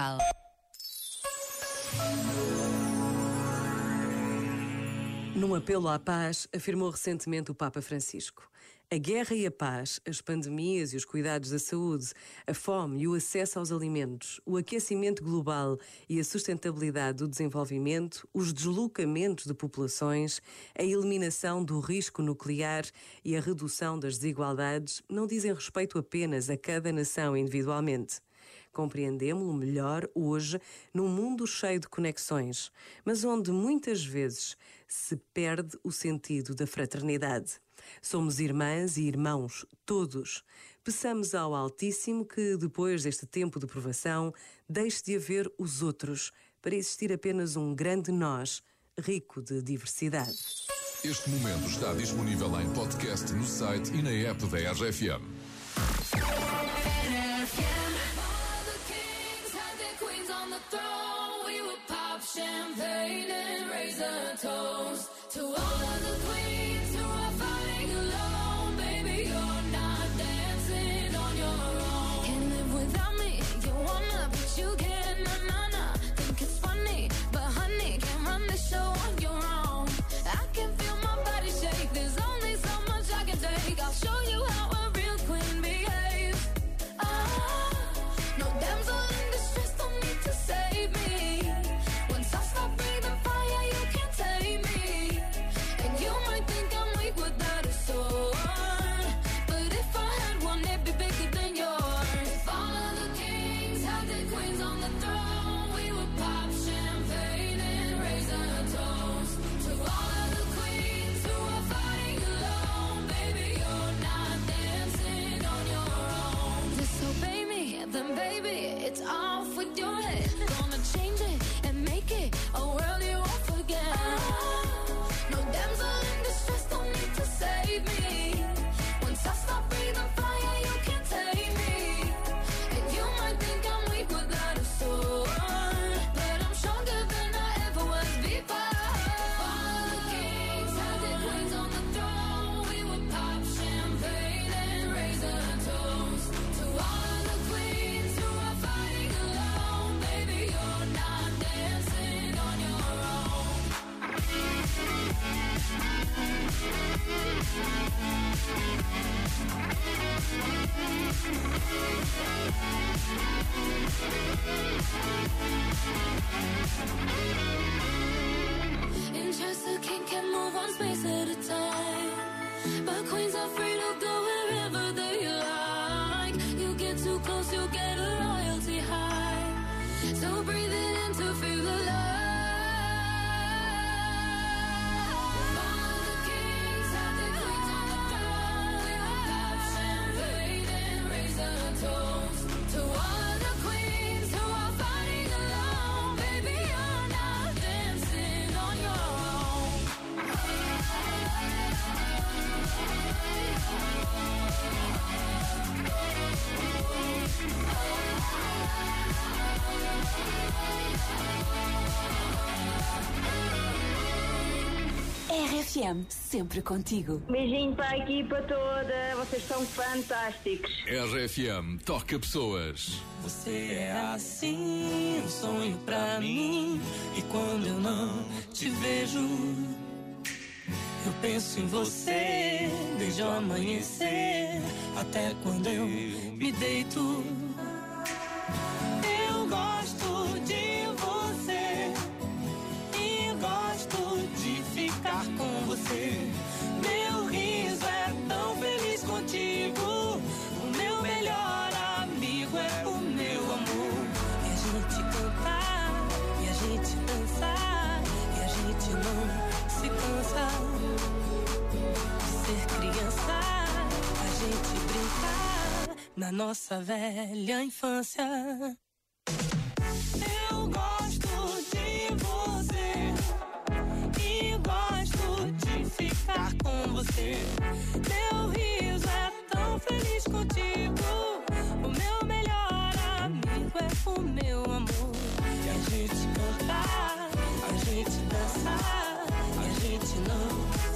musical. Num apelo à paz, afirmou recentemente o Papa Francisco. A guerra e a paz, as pandemias e os cuidados da saúde, a fome e o acesso aos alimentos, o aquecimento global e a sustentabilidade do desenvolvimento, os deslocamentos de populações, a eliminação do risco nuclear e a redução das desigualdades não dizem respeito apenas a cada nação individualmente. Compreendemos-lo melhor hoje num mundo cheio de conexões, mas onde muitas vezes se perde o sentido da fraternidade. Somos irmãs e irmãos, todos. Peçamos ao Altíssimo que, depois deste tempo de provação, deixe de haver os outros, para existir apenas um grande nós, rico de diversidade. Este momento está disponível em podcast no site e na app da RFM. through Interested, can't can move on space at a time. RFM, sempre contigo. Beijinho para a equipa toda, vocês são fantásticos. RFM, toca pessoas. Você é assim, um sonho pra mim. E quando eu não te vejo, eu penso em você desde o amanhecer até quando eu me deito. gente brincar na nossa velha infância. Eu gosto de você e gosto de ficar com você. Meu riso é tão feliz contigo. O meu melhor amigo é o meu amor. E a gente cantar, a gente dançar, a gente não